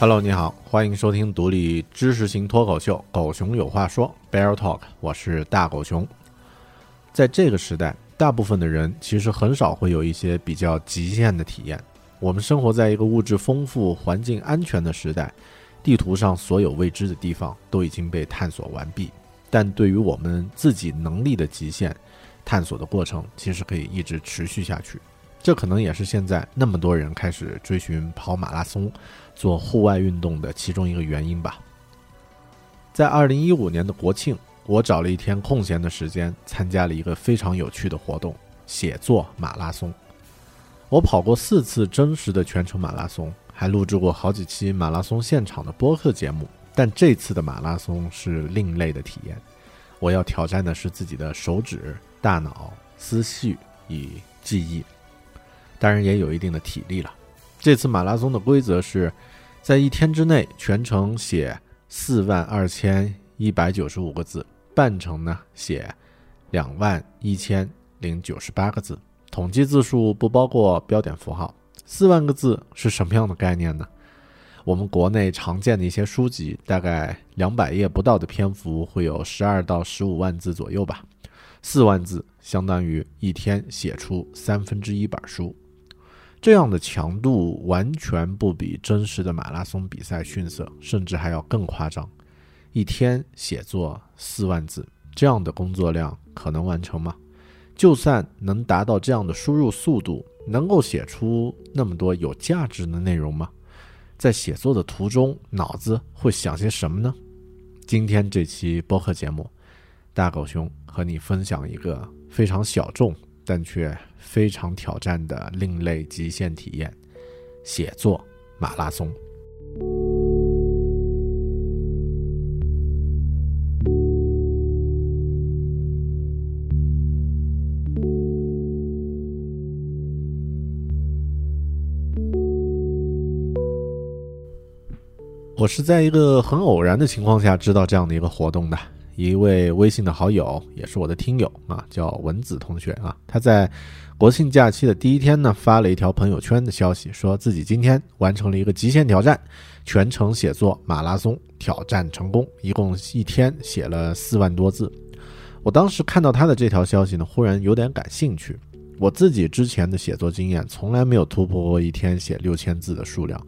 Hello，你好，欢迎收听独立知识型脱口秀《狗熊有话说》（Bear Talk），我是大狗熊。在这个时代，大部分的人其实很少会有一些比较极限的体验。我们生活在一个物质丰富、环境安全的时代，地图上所有未知的地方都已经被探索完毕。但对于我们自己能力的极限，探索的过程其实可以一直持续下去。这可能也是现在那么多人开始追寻跑马拉松。做户外运动的其中一个原因吧。在二零一五年的国庆，我找了一天空闲的时间，参加了一个非常有趣的活动——写作马拉松。我跑过四次真实的全程马拉松，还录制过好几期马拉松现场的播客节目。但这次的马拉松是另类的体验。我要挑战的是自己的手指、大脑、思绪与记忆，当然也有一定的体力了。这次马拉松的规则是。在一天之内全程写四万二千一百九十五个字，半程呢写两万一千零九十八个字，统计字数不包括标点符号。四万个字是什么样的概念呢？我们国内常见的一些书籍，大概两百页不到的篇幅，会有十二到十五万字左右吧。四万字相当于一天写出三分之一本书。这样的强度完全不比真实的马拉松比赛逊色，甚至还要更夸张。一天写作四万字，这样的工作量可能完成吗？就算能达到这样的输入速度，能够写出那么多有价值的内容吗？在写作的途中，脑子会想些什么呢？今天这期播客节目，大狗熊和你分享一个非常小众但却非常挑战的另类极限体验——写作马拉松。我是在一个很偶然的情况下知道这样的一个活动的，一位微信的好友，也是我的听友啊，叫文子同学啊。他在国庆假期的第一天呢，发了一条朋友圈的消息，说自己今天完成了一个极限挑战，全程写作马拉松挑战成功，一共一天写了四万多字。我当时看到他的这条消息呢，忽然有点感兴趣。我自己之前的写作经验从来没有突破过一天写六千字的数量。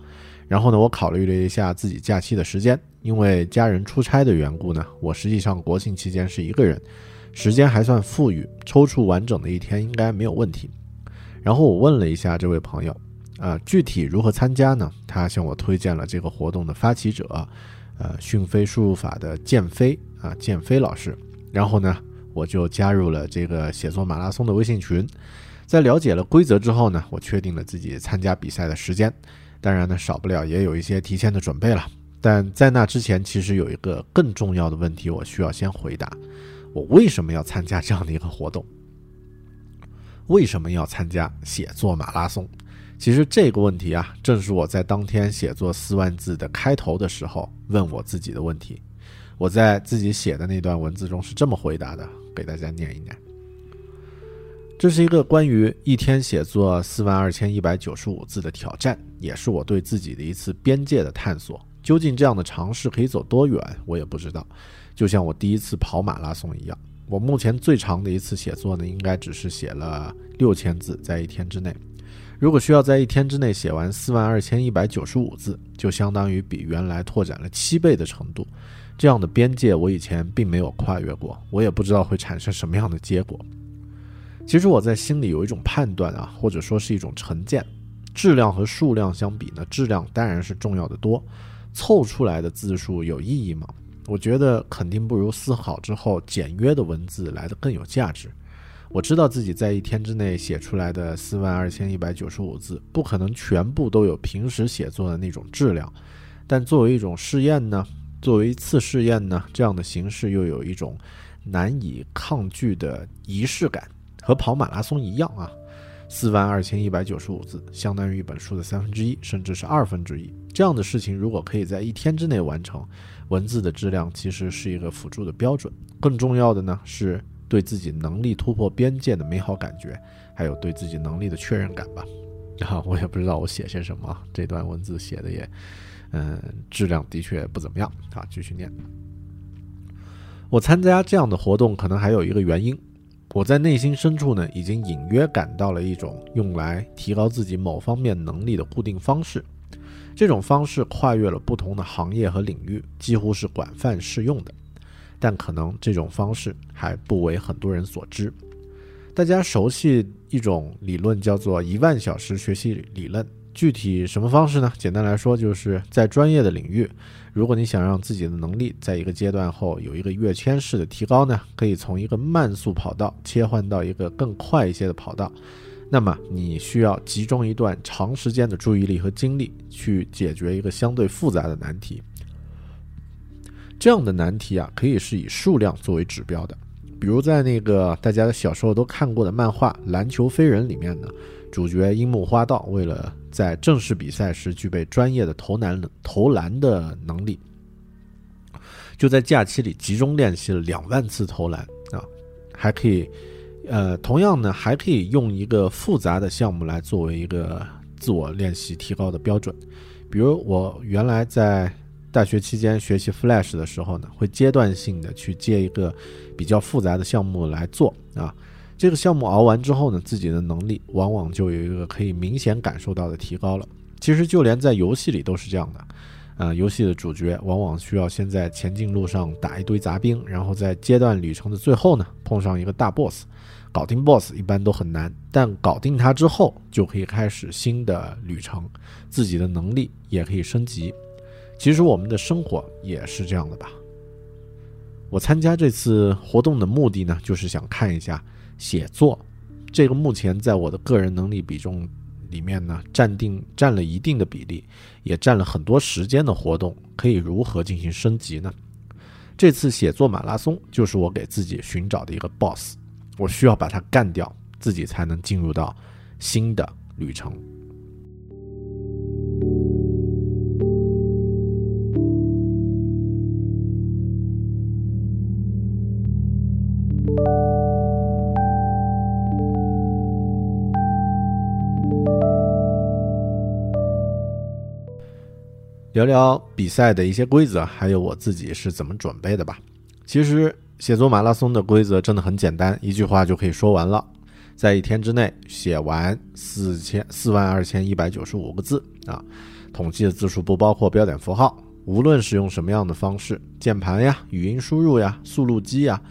然后呢，我考虑了一下自己假期的时间，因为家人出差的缘故呢，我实际上国庆期间是一个人，时间还算富裕，抽出完整的一天应该没有问题。然后我问了一下这位朋友，啊，具体如何参加呢？他向我推荐了这个活动的发起者，呃，讯飞输入法的建飞啊，建飞老师。然后呢，我就加入了这个写作马拉松的微信群，在了解了规则之后呢，我确定了自己参加比赛的时间。当然呢，少不了也有一些提前的准备了。但在那之前，其实有一个更重要的问题，我需要先回答：我为什么要参加这样的一个活动？为什么要参加写作马拉松？其实这个问题啊，正是我在当天写作四万字的开头的时候问我自己的问题。我在自己写的那段文字中是这么回答的，给大家念一念。这是一个关于一天写作四万二千一百九十五字的挑战，也是我对自己的一次边界的探索。究竟这样的尝试可以走多远，我也不知道。就像我第一次跑马拉松一样，我目前最长的一次写作呢，应该只是写了六千字，在一天之内。如果需要在一天之内写完四万二千一百九十五字，就相当于比原来拓展了七倍的程度。这样的边界，我以前并没有跨越过，我也不知道会产生什么样的结果。其实我在心里有一种判断啊，或者说是一种成见：质量和数量相比呢，质量当然是重要的多。凑出来的字数有意义吗？我觉得肯定不如思考之后简约的文字来的更有价值。我知道自己在一天之内写出来的四万二千一百九十五字，不可能全部都有平时写作的那种质量。但作为一种试验呢，作为一次试验呢，这样的形式又有一种难以抗拒的仪式感。和跑马拉松一样啊，四万二千一百九十五字，相当于一本书的三分之一，甚至是二分之一。这样的事情如果可以在一天之内完成，文字的质量其实是一个辅助的标准。更重要的呢，是对自己能力突破边界的美好感觉，还有对自己能力的确认感吧。啊，我也不知道我写些什么，这段文字写的也，嗯，质量的确不怎么样。啊，继续念。我参加这样的活动，可能还有一个原因。我在内心深处呢，已经隐约感到了一种用来提高自己某方面能力的固定方式。这种方式跨越了不同的行业和领域，几乎是广泛适用的。但可能这种方式还不为很多人所知。大家熟悉一种理论，叫做一万小时学习理论。具体什么方式呢？简单来说，就是在专业的领域，如果你想让自己的能力在一个阶段后有一个跃迁式的提高呢，可以从一个慢速跑道切换到一个更快一些的跑道。那么你需要集中一段长时间的注意力和精力去解决一个相对复杂的难题。这样的难题啊，可以是以数量作为指标的。比如在那个大家小时候都看过的漫画《篮球飞人》里面呢。主角樱木花道为了在正式比赛时具备专业的投篮投篮的能力，就在假期里集中练习了两万次投篮啊，还可以，呃，同样呢，还可以用一个复杂的项目来作为一个自我练习提高的标准。比如我原来在大学期间学习 Flash 的时候呢，会阶段性的去接一个比较复杂的项目来做啊。这个项目熬完之后呢，自己的能力往往就有一个可以明显感受到的提高了。其实就连在游戏里都是这样的，啊，游戏的主角往往需要先在前进路上打一堆杂兵，然后在阶段旅程的最后呢，碰上一个大 boss，搞定 boss 一般都很难，但搞定它之后就可以开始新的旅程，自己的能力也可以升级。其实我们的生活也是这样的吧。我参加这次活动的目的呢，就是想看一下写作这个目前在我的个人能力比重里面呢，占定占了一定的比例，也占了很多时间的活动，可以如何进行升级呢？这次写作马拉松就是我给自己寻找的一个 BOSS，我需要把它干掉，自己才能进入到新的旅程。聊聊比赛的一些规则，还有我自己是怎么准备的吧。其实写作马拉松的规则真的很简单，一句话就可以说完了：在一天之内写完四千四万二千一百九十五个字啊！统计的字数不包括标点符号，无论使用什么样的方式，键盘呀、语音输入呀、速录机呀，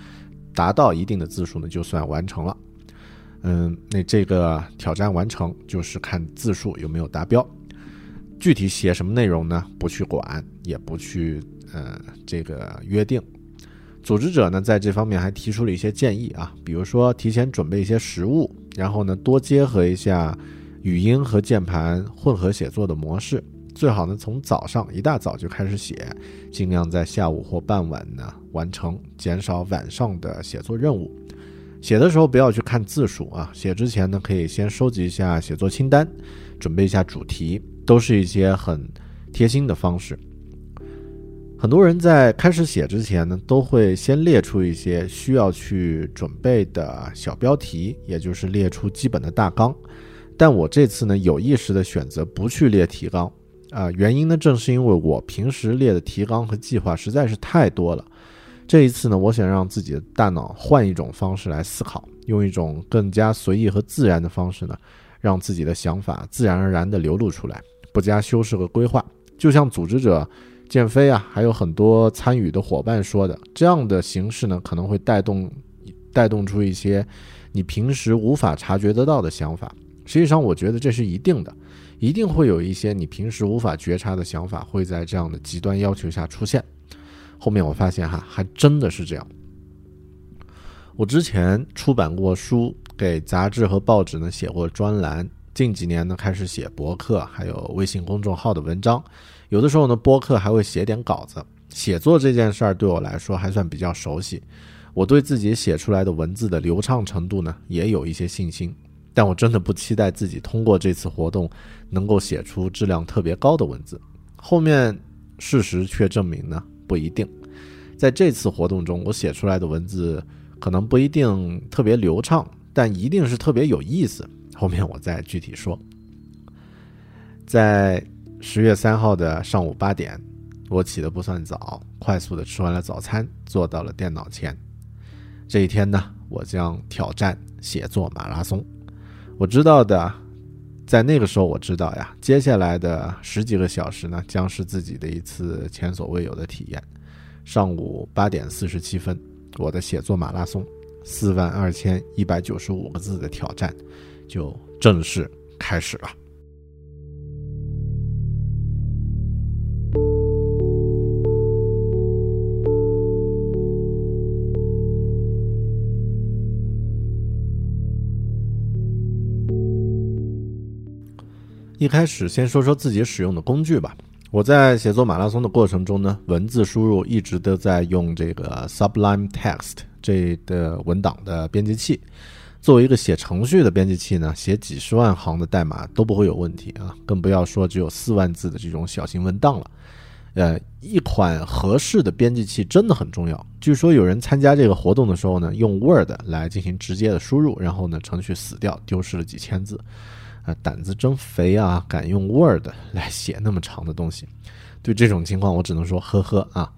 达到一定的字数呢，就算完成了。嗯，那这个挑战完成就是看字数有没有达标。具体写什么内容呢？不去管，也不去呃这个约定。组织者呢，在这方面还提出了一些建议啊，比如说提前准备一些食物，然后呢多结合一下语音和键盘混合写作的模式，最好呢从早上一大早就开始写，尽量在下午或傍晚呢完成，减少晚上的写作任务。写的时候不要去看字数啊，写之前呢可以先收集一下写作清单，准备一下主题。都是一些很贴心的方式。很多人在开始写之前呢，都会先列出一些需要去准备的小标题，也就是列出基本的大纲。但我这次呢，有意识的选择不去列提纲啊，原因呢，正是因为我平时列的提纲和计划实在是太多了。这一次呢，我想让自己的大脑换一种方式来思考，用一种更加随意和自然的方式呢，让自己的想法自然而然地流露出来。不加修饰和规划，就像组织者建飞啊，还有很多参与的伙伴说的，这样的形式呢，可能会带动带动出一些你平时无法察觉得到的想法。实际上，我觉得这是一定的，一定会有一些你平时无法觉察的想法会在这样的极端要求下出现。后面我发现哈，还真的是这样。我之前出版过书，给杂志和报纸呢写过专栏。近几年呢，开始写博客，还有微信公众号的文章。有的时候呢，播客还会写点稿子。写作这件事儿对我来说还算比较熟悉。我对自己写出来的文字的流畅程度呢，也有一些信心。但我真的不期待自己通过这次活动能够写出质量特别高的文字。后面事实却证明呢，不一定。在这次活动中，我写出来的文字可能不一定特别流畅，但一定是特别有意思。后面我再具体说。在十月三号的上午八点，我起得不算早，快速的吃完了早餐，坐到了电脑前。这一天呢，我将挑战写作马拉松。我知道的，在那个时候我知道呀，接下来的十几个小时呢，将是自己的一次前所未有的体验。上午八点四十七分，我的写作马拉松，四万二千一百九十五个字的挑战。就正式开始了。一开始先说说自己使用的工具吧。我在写作马拉松的过程中呢，文字输入一直都在用这个 Sublime Text 这的文档的编辑器。作为一个写程序的编辑器呢，写几十万行的代码都不会有问题啊，更不要说只有四万字的这种小型文档了。呃，一款合适的编辑器真的很重要。据说有人参加这个活动的时候呢，用 Word 来进行直接的输入，然后呢，程序死掉，丢失了几千字，啊，胆子真肥啊，敢用 Word 来写那么长的东西。对这种情况，我只能说呵呵啊。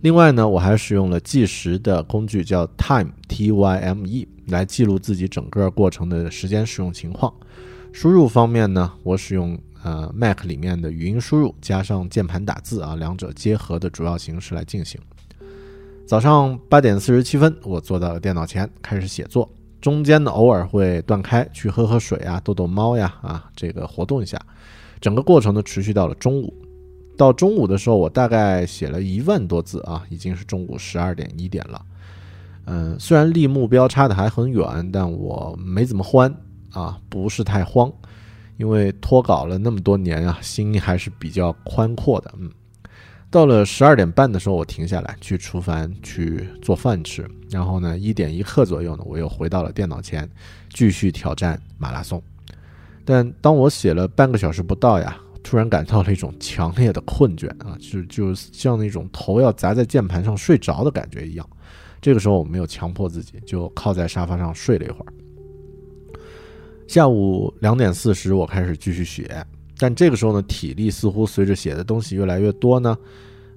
另外呢，我还使用了计时的工具，叫 Time T Y M E，来记录自己整个过程的时间使用情况。输入方面呢，我使用呃 Mac 里面的语音输入，加上键盘打字啊，两者结合的主要形式来进行。早上八点四十七分，我坐到了电脑前开始写作，中间呢偶尔会断开去喝喝水啊，逗逗猫呀啊，这个活动一下。整个过程呢持续到了中午。到中午的时候，我大概写了一万多字啊，已经是中午十二点一点了。嗯，虽然离目标差的还很远，但我没怎么欢啊，不是太慌，因为脱稿了那么多年啊，心还是比较宽阔的。嗯，到了十二点半的时候，我停下来去厨房去做饭吃，然后呢，一点一刻左右呢，我又回到了电脑前，继续挑战马拉松。但当我写了半个小时不到呀，突然感到了一种强烈的困倦啊，就就像那种头要砸在键盘上睡着的感觉一样。这个时候我没有强迫自己，就靠在沙发上睡了一会儿。下午两点四十，我开始继续写，但这个时候呢，体力似乎随着写的东西越来越多呢，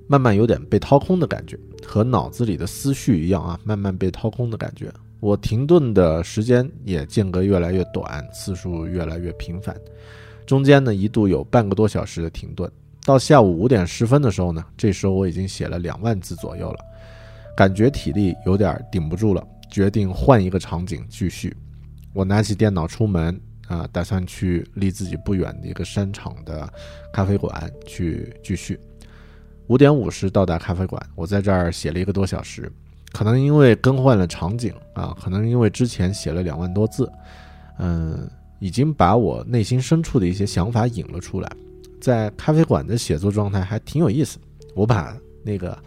慢慢有点被掏空的感觉，和脑子里的思绪一样啊，慢慢被掏空的感觉。我停顿的时间也间隔越来越短，次数越来越频繁，中间呢一度有半个多小时的停顿。到下午五点十分的时候呢，这时候我已经写了两万字左右了，感觉体力有点顶不住了，决定换一个场景继续。我拿起电脑出门啊，打算去离自己不远的一个山场的咖啡馆去继续。五点五十到达咖啡馆，我在这儿写了一个多小时。可能因为更换了场景啊，可能因为之前写了两万多字，嗯，已经把我内心深处的一些想法引了出来。在咖啡馆的写作状态还挺有意思。我把那个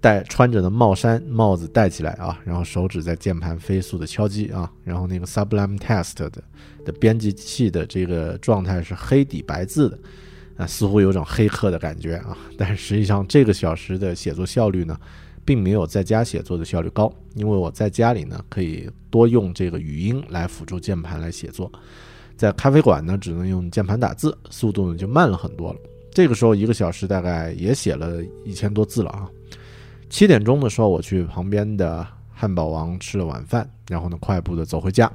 戴穿着的帽衫帽子戴起来啊，然后手指在键盘飞速的敲击啊，然后那个 Sublime Text 的的编辑器的这个状态是黑底白字的啊，似乎有种黑客的感觉啊。但是实际上这个小时的写作效率呢？并没有在家写作的效率高，因为我在家里呢可以多用这个语音来辅助键盘来写作，在咖啡馆呢只能用键盘打字，速度呢就慢了很多了。这个时候一个小时大概也写了一千多字了啊。七点钟的时候我去旁边的汉堡王吃了晚饭，然后呢快步的走回家，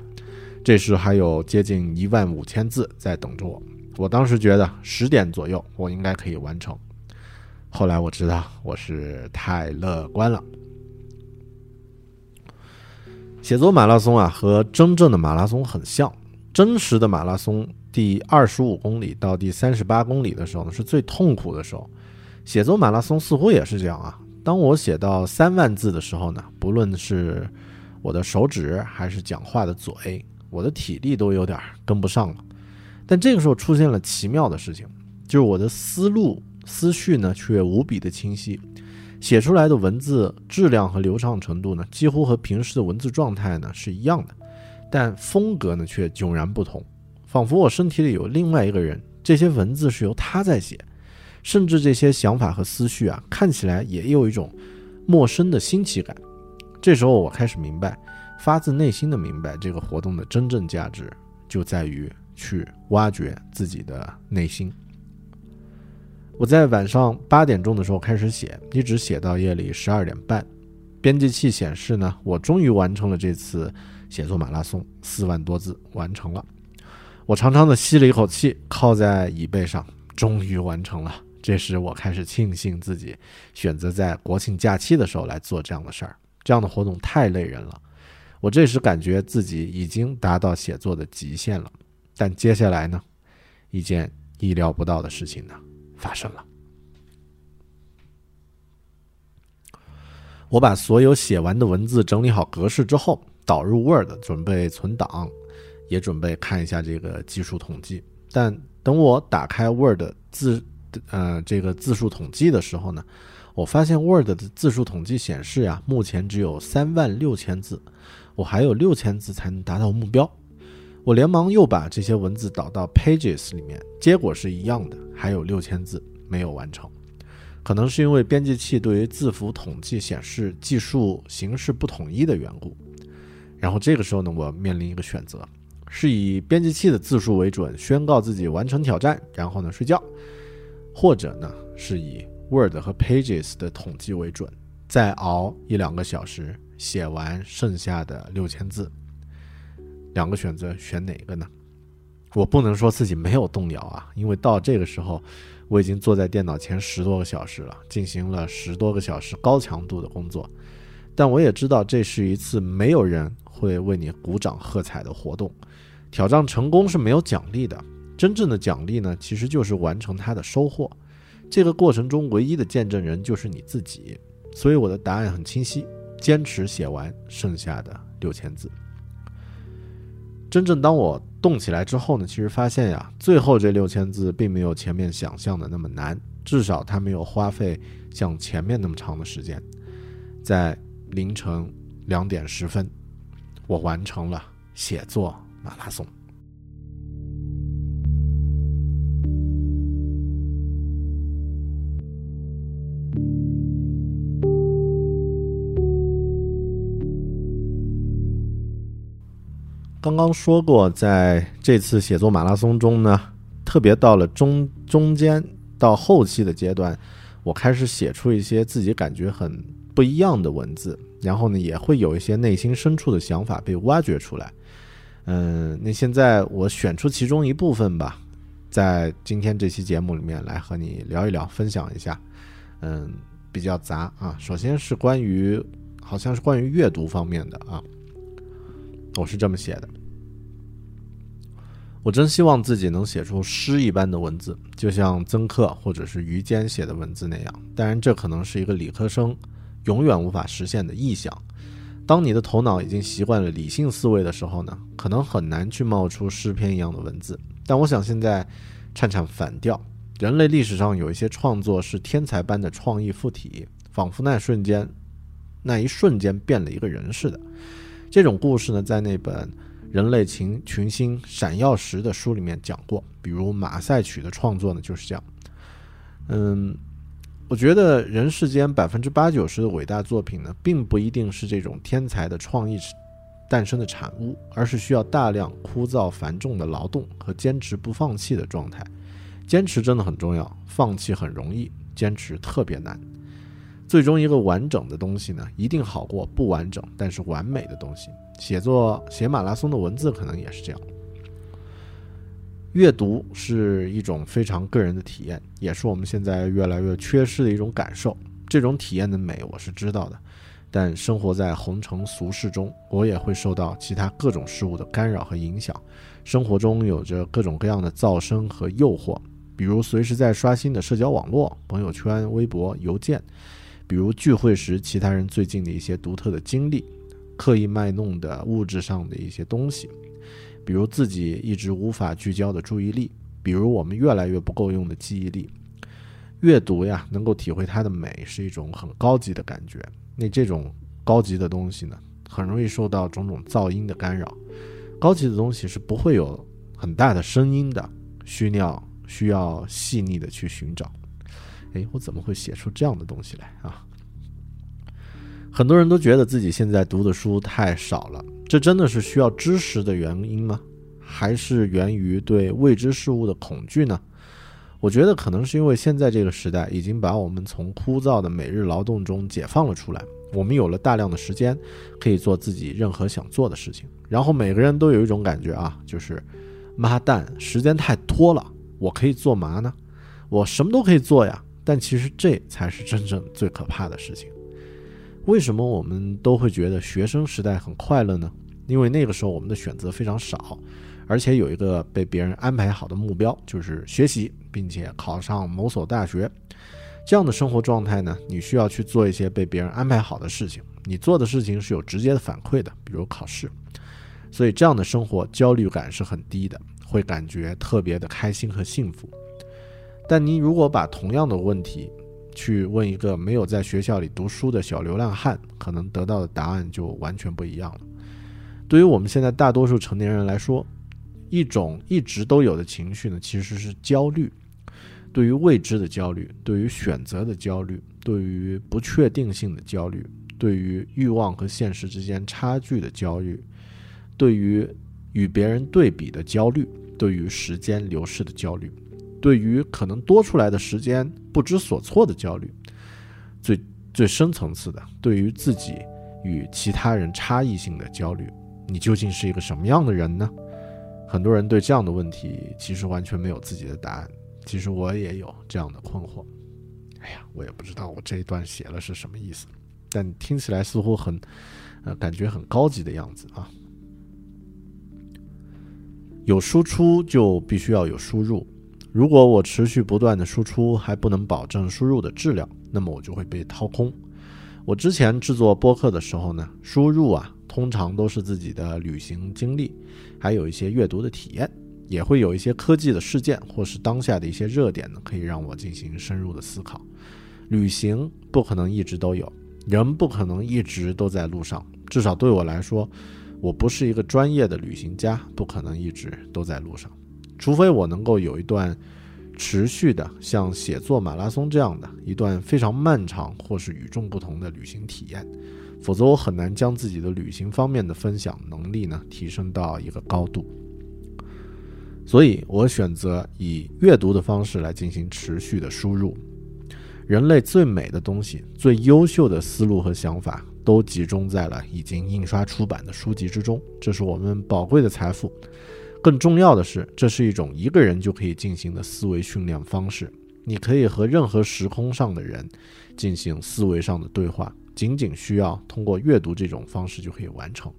这时还有接近一万五千字在等着我。我当时觉得十点左右我应该可以完成。后来我知道我是太乐观了。写作马拉松啊，和真正的马拉松很像。真实的马拉松，第二十五公里到第三十八公里的时候呢，是最痛苦的时候。写作马拉松似乎也是这样啊。当我写到三万字的时候呢，不论是我的手指还是讲话的嘴，我的体力都有点跟不上了。但这个时候出现了奇妙的事情，就是我的思路。思绪呢却无比的清晰，写出来的文字质量和流畅程度呢几乎和平时的文字状态呢是一样的，但风格呢却迥然不同，仿佛我身体里有另外一个人，这些文字是由他在写，甚至这些想法和思绪啊看起来也有一种陌生的新奇感。这时候我开始明白，发自内心的明白这个活动的真正价值就在于去挖掘自己的内心。我在晚上八点钟的时候开始写，一直写到夜里十二点半。编辑器显示呢，我终于完成了这次写作马拉松，四万多字完成了。我长长的吸了一口气，靠在椅背上，终于完成了。这时我开始庆幸自己选择在国庆假期的时候来做这样的事儿，这样的活动太累人了。我这时感觉自己已经达到写作的极限了。但接下来呢，一件意料不到的事情呢？发生了。我把所有写完的文字整理好格式之后，导入 Word 准备存档，也准备看一下这个技术统计。但等我打开 Word 字，呃，这个字数统计的时候呢，我发现 Word 的字数统计显示呀，目前只有三万六千字，我还有六千字才能达到目标。我连忙又把这些文字导到 Pages 里面，结果是一样的，还有六千字没有完成。可能是因为编辑器对于字符统计显示计数形式不统一的缘故。然后这个时候呢，我面临一个选择：是以编辑器的字数为准，宣告自己完成挑战，然后呢睡觉；或者呢是以 Word 和 Pages 的统计为准，再熬一两个小时，写完剩下的六千字。两个选择，选哪个呢？我不能说自己没有动摇啊，因为到这个时候，我已经坐在电脑前十多个小时了，进行了十多个小时高强度的工作。但我也知道，这是一次没有人会为你鼓掌喝彩的活动。挑战成功是没有奖励的，真正的奖励呢，其实就是完成它的收获。这个过程中唯一的见证人就是你自己。所以我的答案很清晰：坚持写完剩下的六千字。真正当我动起来之后呢，其实发现呀，最后这六千字并没有前面想象的那么难，至少它没有花费像前面那么长的时间。在凌晨两点十分，我完成了写作马拉松。刚刚说过，在这次写作马拉松中呢，特别到了中中间到后期的阶段，我开始写出一些自己感觉很不一样的文字，然后呢，也会有一些内心深处的想法被挖掘出来。嗯，那现在我选出其中一部分吧，在今天这期节目里面来和你聊一聊，分享一下。嗯，比较杂啊，首先是关于，好像是关于阅读方面的啊。我是这么写的，我真希望自己能写出诗一般的文字，就像曾克或者是于坚写的文字那样。当然，这可能是一个理科生永远无法实现的臆想。当你的头脑已经习惯了理性思维的时候呢，可能很难去冒出诗篇一样的文字。但我想现在颤颤反调，人类历史上有一些创作是天才般的创意附体，仿佛那瞬间，那一瞬间变了一个人似的。这种故事呢，在那本《人类群群星闪耀时》的书里面讲过。比如马赛曲的创作呢，就是这样。嗯，我觉得人世间百分之八九十的伟大作品呢，并不一定是这种天才的创意诞生的产物，而是需要大量枯燥繁重的劳动和坚持不放弃的状态。坚持真的很重要，放弃很容易，坚持特别难。最终一个完整的东西呢，一定好过不完整但是完美的东西。写作写马拉松的文字可能也是这样。阅读是一种非常个人的体验，也是我们现在越来越缺失的一种感受。这种体验的美我是知道的，但生活在红尘俗世中，我也会受到其他各种事物的干扰和影响。生活中有着各种各样的噪声和诱惑，比如随时在刷新的社交网络、朋友圈、微博、邮件。比如聚会时其他人最近的一些独特的经历，刻意卖弄的物质上的一些东西，比如自己一直无法聚焦的注意力，比如我们越来越不够用的记忆力。阅读呀，能够体会它的美，是一种很高级的感觉。那这种高级的东西呢，很容易受到种种噪音的干扰。高级的东西是不会有很大的声音的，需要需要细腻的去寻找。哎，我怎么会写出这样的东西来啊？很多人都觉得自己现在读的书太少了，这真的是需要知识的原因吗？还是源于对未知事物的恐惧呢？我觉得可能是因为现在这个时代已经把我们从枯燥的每日劳动中解放了出来，我们有了大量的时间，可以做自己任何想做的事情。然后每个人都有一种感觉啊，就是妈蛋，时间太多了，我可以做嘛呢？我什么都可以做呀。但其实这才是真正最可怕的事情。为什么我们都会觉得学生时代很快乐呢？因为那个时候我们的选择非常少，而且有一个被别人安排好的目标，就是学习，并且考上某所大学。这样的生活状态呢，你需要去做一些被别人安排好的事情。你做的事情是有直接的反馈的，比如考试。所以这样的生活焦虑感是很低的，会感觉特别的开心和幸福。但你如果把同样的问题去问一个没有在学校里读书的小流浪汉，可能得到的答案就完全不一样了。对于我们现在大多数成年人来说，一种一直都有的情绪呢，其实是焦虑，对于未知的焦虑，对于选择的焦虑，对于不确定性的焦虑，对于欲望和现实之间差距的焦虑，对于与别人对比的焦虑，对于时间流逝的焦虑。对于可能多出来的时间不知所措的焦虑，最最深层次的对于自己与其他人差异性的焦虑，你究竟是一个什么样的人呢？很多人对这样的问题其实完全没有自己的答案。其实我也有这样的困惑。哎呀，我也不知道我这一段写了是什么意思，但听起来似乎很，呃，感觉很高级的样子啊。有输出就必须要有输入。如果我持续不断的输出，还不能保证输入的质量，那么我就会被掏空。我之前制作播客的时候呢，输入啊，通常都是自己的旅行经历，还有一些阅读的体验，也会有一些科技的事件或是当下的一些热点呢，可以让我进行深入的思考。旅行不可能一直都有，人不可能一直都在路上，至少对我来说，我不是一个专业的旅行家，不可能一直都在路上。除非我能够有一段持续的像写作马拉松这样的一段非常漫长或是与众不同的旅行体验，否则我很难将自己的旅行方面的分享能力呢提升到一个高度。所以我选择以阅读的方式来进行持续的输入。人类最美的东西、最优秀的思路和想法，都集中在了已经印刷出版的书籍之中，这是我们宝贵的财富。更重要的是，这是一种一个人就可以进行的思维训练方式。你可以和任何时空上的人进行思维上的对话，仅仅需要通过阅读这种方式就可以完成。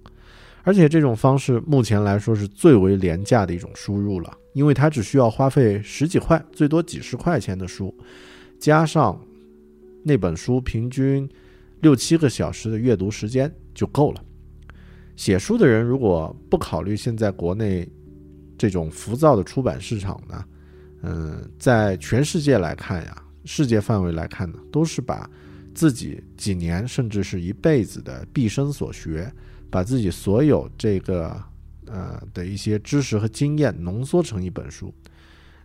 而且这种方式目前来说是最为廉价的一种输入了，因为它只需要花费十几块，最多几十块钱的书，加上那本书平均六七个小时的阅读时间就够了。写书的人如果不考虑现在国内，这种浮躁的出版市场呢，嗯，在全世界来看呀，世界范围来看呢，都是把自己几年甚至是一辈子的毕生所学，把自己所有这个呃的一些知识和经验浓缩成一本书。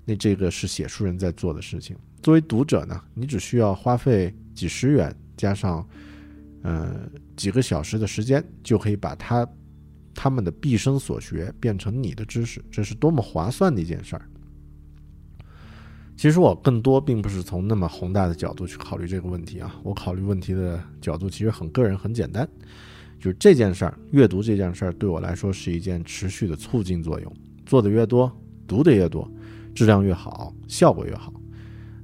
那这个是写书人在做的事情。作为读者呢，你只需要花费几十元，加上呃几个小时的时间，就可以把它。他们的毕生所学变成你的知识，这是多么划算的一件事儿。其实我更多并不是从那么宏大的角度去考虑这个问题啊，我考虑问题的角度其实很个人、很简单，就是这件事儿，阅读这件事儿对我来说是一件持续的促进作用，做的越多，读的越多，质量越好，效果越好。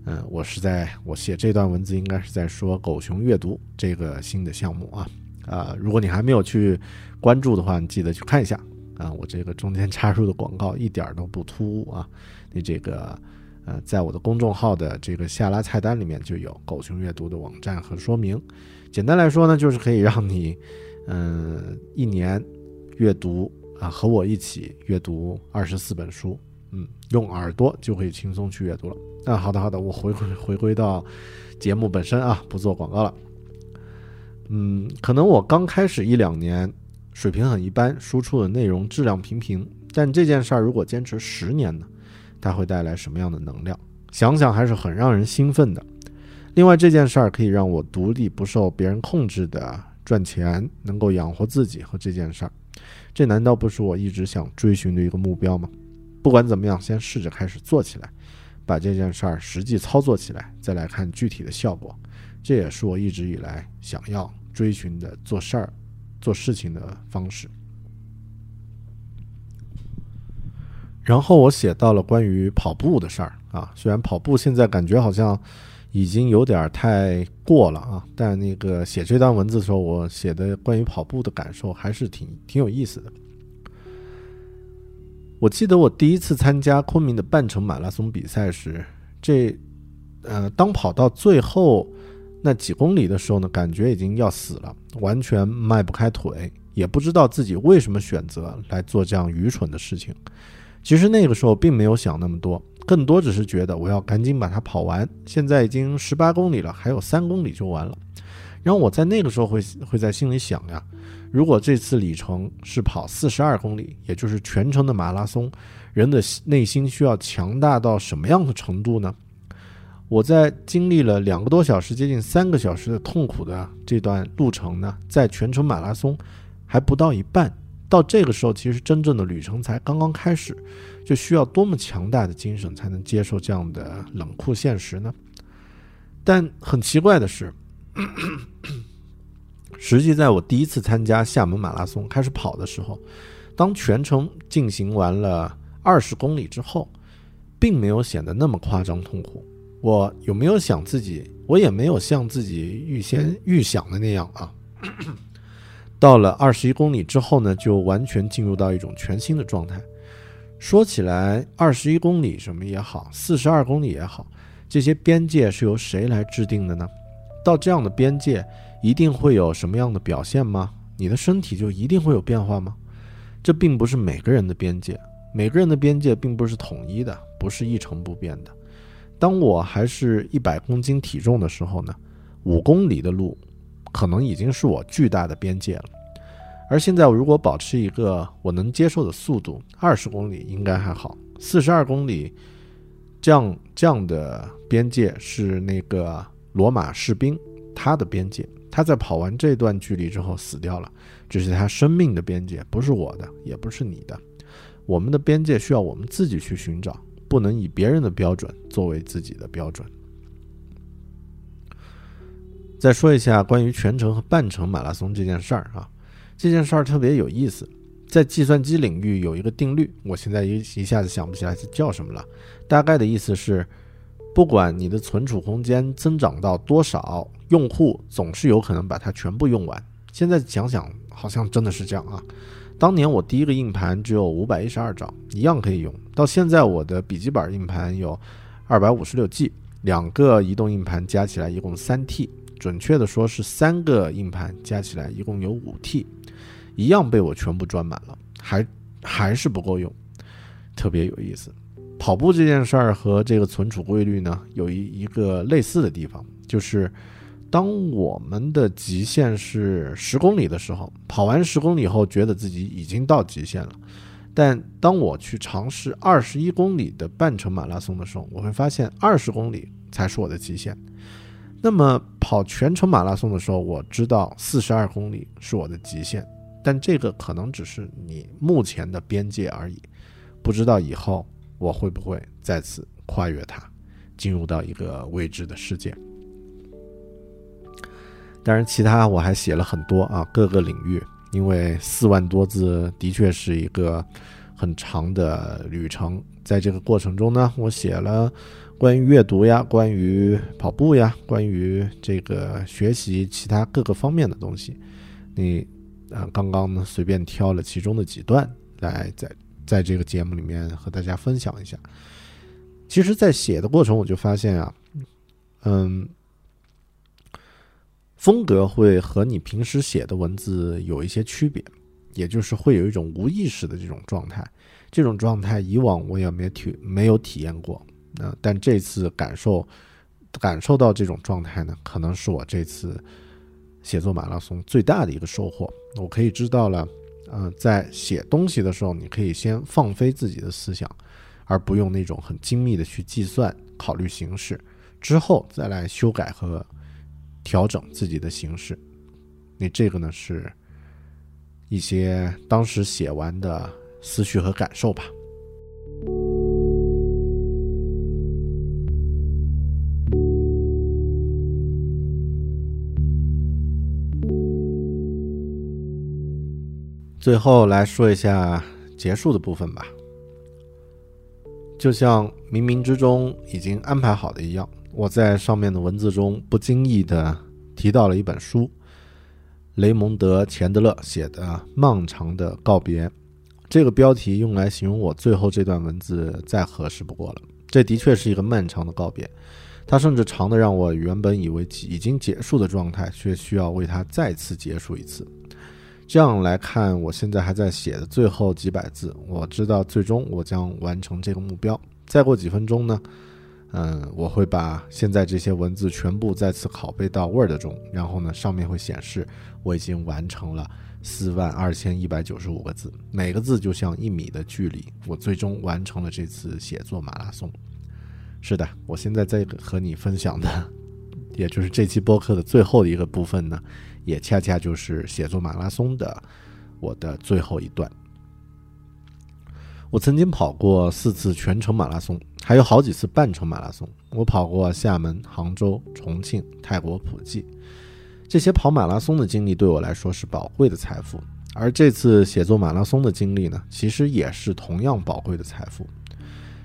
嗯，我是在我写这段文字应该是在说狗熊阅读这个新的项目啊。啊，如果你还没有去关注的话，你记得去看一下啊。我这个中间插入的广告一点都不突兀啊。你这个呃，在我的公众号的这个下拉菜单里面就有狗熊阅读的网站和说明。简单来说呢，就是可以让你嗯一年阅读啊，和我一起阅读二十四本书，嗯，用耳朵就可以轻松去阅读了。啊，好的好的，我回回回归到节目本身啊，不做广告了。嗯，可能我刚开始一两年水平很一般，输出的内容质量平平。但这件事儿如果坚持十年呢，它会带来什么样的能量？想想还是很让人兴奋的。另外，这件事儿可以让我独立不受别人控制的赚钱，能够养活自己和这件事儿，这难道不是我一直想追寻的一个目标吗？不管怎么样，先试着开始做起来，把这件事儿实际操作起来，再来看具体的效果。这也是我一直以来想要追寻的做事儿、做事情的方式。然后我写到了关于跑步的事儿啊，虽然跑步现在感觉好像已经有点太过了啊，但那个写这段文字的时候，我写的关于跑步的感受还是挺挺有意思的。我记得我第一次参加昆明的半程马拉松比赛时，这呃，当跑到最后。那几公里的时候呢，感觉已经要死了，完全迈不开腿，也不知道自己为什么选择来做这样愚蠢的事情。其实那个时候并没有想那么多，更多只是觉得我要赶紧把它跑完。现在已经十八公里了，还有三公里就完了。然后我在那个时候会会在心里想呀，如果这次里程是跑四十二公里，也就是全程的马拉松，人的内心需要强大到什么样的程度呢？我在经历了两个多小时、接近三个小时的痛苦的这段路程呢，在全程马拉松还不到一半，到这个时候，其实真正的旅程才刚刚开始，就需要多么强大的精神才能接受这样的冷酷现实呢？但很奇怪的是，实际在我第一次参加厦门马拉松开始跑的时候，当全程进行完了二十公里之后，并没有显得那么夸张痛苦。我有没有想自己？我也没有像自己预先预想的那样啊。到了二十一公里之后呢，就完全进入到一种全新的状态。说起来，二十一公里什么也好，四十二公里也好，这些边界是由谁来制定的呢？到这样的边界，一定会有什么样的表现吗？你的身体就一定会有变化吗？这并不是每个人的边界，每个人的边界并不是统一的，不是一成不变的。当我还是一百公斤体重的时候呢，五公里的路，可能已经是我巨大的边界了。而现在，我如果保持一个我能接受的速度，二十公里应该还好。四十二公里，这样这样的边界是那个罗马士兵他的边界，他在跑完这段距离之后死掉了，这是他生命的边界，不是我的，也不是你的。我们的边界需要我们自己去寻找，不能以别人的标准作为自己的标准。再说一下关于全程和半程马拉松这件事儿啊。这件事儿特别有意思，在计算机领域有一个定律，我现在一一下子想不起来是叫什么了。大概的意思是，不管你的存储空间增长到多少，用户总是有可能把它全部用完。现在想想，好像真的是这样啊。当年我第一个硬盘只有五百一十二兆，一样可以用。到现在我的笔记本硬盘有二百五十六 G，两个移动硬盘加起来一共三 T，准确的说是三个硬盘加起来一共有五 T。一样被我全部装满了，还还是不够用，特别有意思。跑步这件事儿和这个存储规律呢，有一一个类似的地方，就是当我们的极限是十公里的时候，跑完十公里后觉得自己已经到极限了，但当我去尝试二十一公里的半程马拉松的时候，我会发现二十公里才是我的极限。那么跑全程马拉松的时候，我知道四十二公里是我的极限。但这个可能只是你目前的边界而已，不知道以后我会不会再次跨越它，进入到一个未知的世界。当然，其他我还写了很多啊，各个领域，因为四万多字的确是一个很长的旅程。在这个过程中呢，我写了关于阅读呀，关于跑步呀，关于这个学习其他各个方面的东西，你。啊，刚刚呢，随便挑了其中的几段来在在这个节目里面和大家分享一下。其实，在写的过程，我就发现啊，嗯，风格会和你平时写的文字有一些区别，也就是会有一种无意识的这种状态。这种状态以往我也没有体没有体验过，那但这次感受感受到这种状态呢，可能是我这次。写作马拉松最大的一个收获，我可以知道了，呃，在写东西的时候，你可以先放飞自己的思想，而不用那种很精密的去计算、考虑形式，之后再来修改和调整自己的形式。那这个呢，是一些当时写完的思绪和感受吧。最后来说一下结束的部分吧。就像冥冥之中已经安排好的一样，我在上面的文字中不经意的提到了一本书，雷蒙德·钱德勒写的《漫长的告别》。这个标题用来形容我最后这段文字再合适不过了。这的确是一个漫长的告别，它甚至长的让我原本以为已经结束的状态，却需要为它再次结束一次。这样来看，我现在还在写的最后几百字，我知道最终我将完成这个目标。再过几分钟呢，嗯，我会把现在这些文字全部再次拷贝到 Word 中，然后呢，上面会显示我已经完成了四万二千一百九十五个字，每个字就像一米的距离，我最终完成了这次写作马拉松。是的，我现在在和你分享的，也就是这期播客的最后的一个部分呢。也恰恰就是写作马拉松的我的最后一段。我曾经跑过四次全程马拉松，还有好几次半程马拉松。我跑过厦门、杭州、重庆、泰国普吉，这些跑马拉松的经历对我来说是宝贵的财富。而这次写作马拉松的经历呢，其实也是同样宝贵的财富。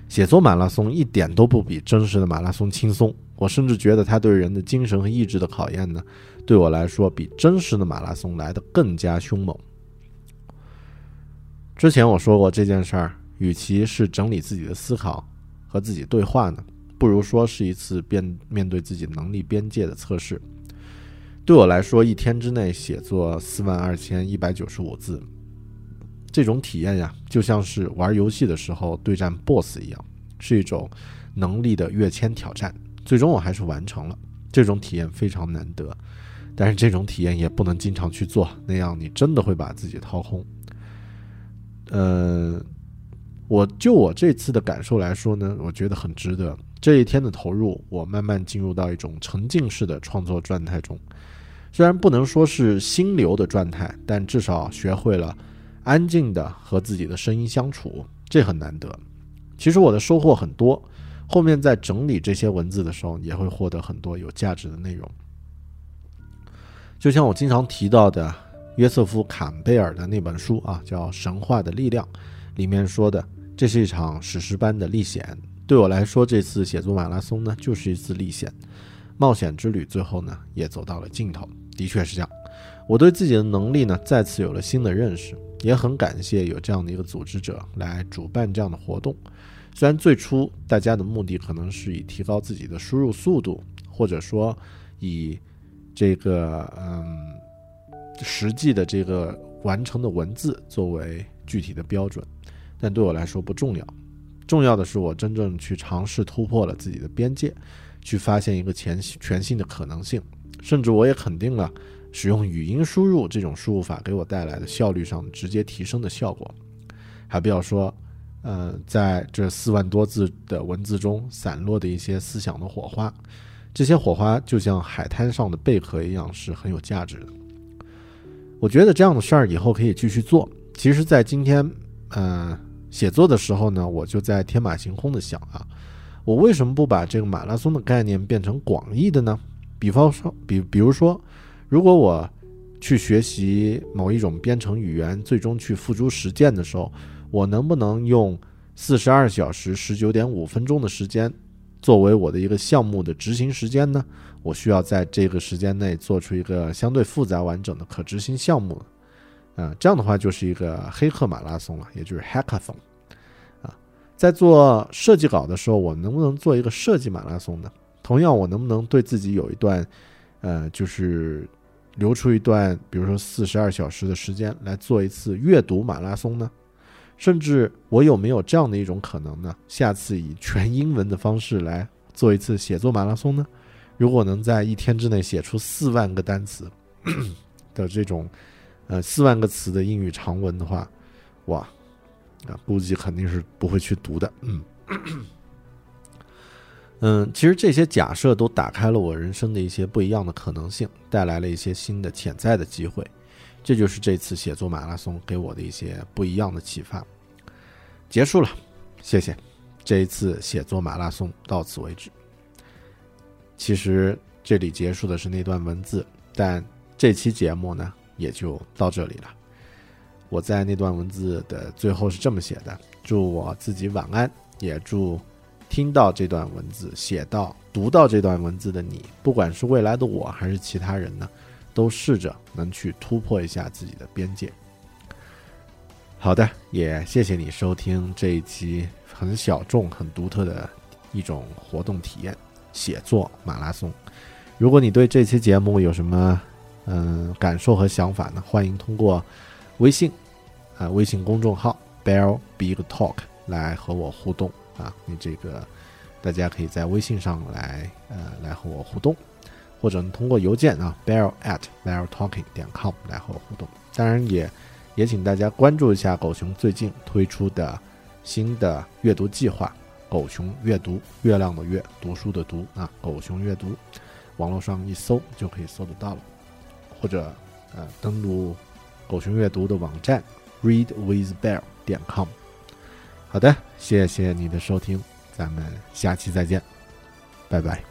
写作马拉松一点都不比真实的马拉松轻松，我甚至觉得它对人的精神和意志的考验呢。对我来说，比真实的马拉松来的更加凶猛。之前我说过这件事儿与其是整理自己的思考和自己对话呢，不如说是一次面面对自己能力边界的测试。对我来说，一天之内写作四万二千一百九十五字，这种体验呀，就像是玩游戏的时候对战 BOSS 一样，是一种能力的跃迁挑战。最终我还是完成了，这种体验非常难得，但是这种体验也不能经常去做，那样你真的会把自己掏空。呃，我就我这次的感受来说呢，我觉得很值得。这一天的投入，我慢慢进入到一种沉浸式的创作状态中。虽然不能说是心流的状态，但至少学会了安静的和自己的声音相处，这很难得。其实我的收获很多，后面在整理这些文字的时候，也会获得很多有价值的内容。就像我经常提到的约瑟夫·坎贝尔的那本书啊，叫《神话的力量》，里面说的，这是一场史诗般的历险。对我来说，这次写作马拉松呢，就是一次历险、冒险之旅，最后呢，也走到了尽头。的确是这样，我对自己的能力呢再次有了新的认识，也很感谢有这样的一个组织者来主办这样的活动。虽然最初大家的目的可能是以提高自己的输入速度，或者说以这个嗯实际的这个完成的文字作为具体的标准，但对我来说不重要。重要的是我真正去尝试突破了自己的边界，去发现一个全全新的可能性。甚至我也肯定了使用语音输入这种输入法给我带来的效率上直接提升的效果，还不要说，呃，在这四万多字的文字中散落的一些思想的火花，这些火花就像海滩上的贝壳一样是很有价值的。我觉得这样的事儿以后可以继续做。其实，在今天，呃，写作的时候呢，我就在天马行空的想啊，我为什么不把这个马拉松的概念变成广义的呢？比方说，比比如说，如果我去学习某一种编程语言，最终去付诸实践的时候，我能不能用四十二小时十九点五分钟的时间作为我的一个项目的执行时间呢？我需要在这个时间内做出一个相对复杂完整的可执行项目，啊，这样的话就是一个黑客马拉松了，也就是 hackathon，啊，在做设计稿的时候，我能不能做一个设计马拉松呢？同样，我能不能对自己有一段，呃，就是留出一段，比如说四十二小时的时间来做一次阅读马拉松呢？甚至我有没有这样的一种可能呢？下次以全英文的方式来做一次写作马拉松呢？如果能在一天之内写出四万个单词 的这种，呃，四万个词的英语长文的话，哇，啊，估计肯定是不会去读的，嗯。嗯，其实这些假设都打开了我人生的一些不一样的可能性，带来了一些新的潜在的机会。这就是这次写作马拉松给我的一些不一样的启发。结束了，谢谢。这一次写作马拉松到此为止。其实这里结束的是那段文字，但这期节目呢也就到这里了。我在那段文字的最后是这么写的：祝我自己晚安，也祝。听到这段文字，写到、读到这段文字的你，不管是未来的我还是其他人呢，都试着能去突破一下自己的边界。好的，也谢谢你收听这一期很小众、很独特的一种活动体验——写作马拉松。如果你对这期节目有什么嗯感受和想法呢？欢迎通过微信啊微信公众号 “Bear Big Talk” 来和我互动。啊，你这个大家可以在微信上来呃来和我互动，或者通过邮件啊 bear at bear talking 点 com 来和我互动。当然也也请大家关注一下狗熊最近推出的新的阅读计划——狗熊阅读，月亮的月，读书的读啊，狗熊阅读，网络上一搜就可以搜得到了，或者呃登录狗熊阅读的网站 readwithbear 点 com。好的，谢谢你的收听，咱们下期再见，拜拜。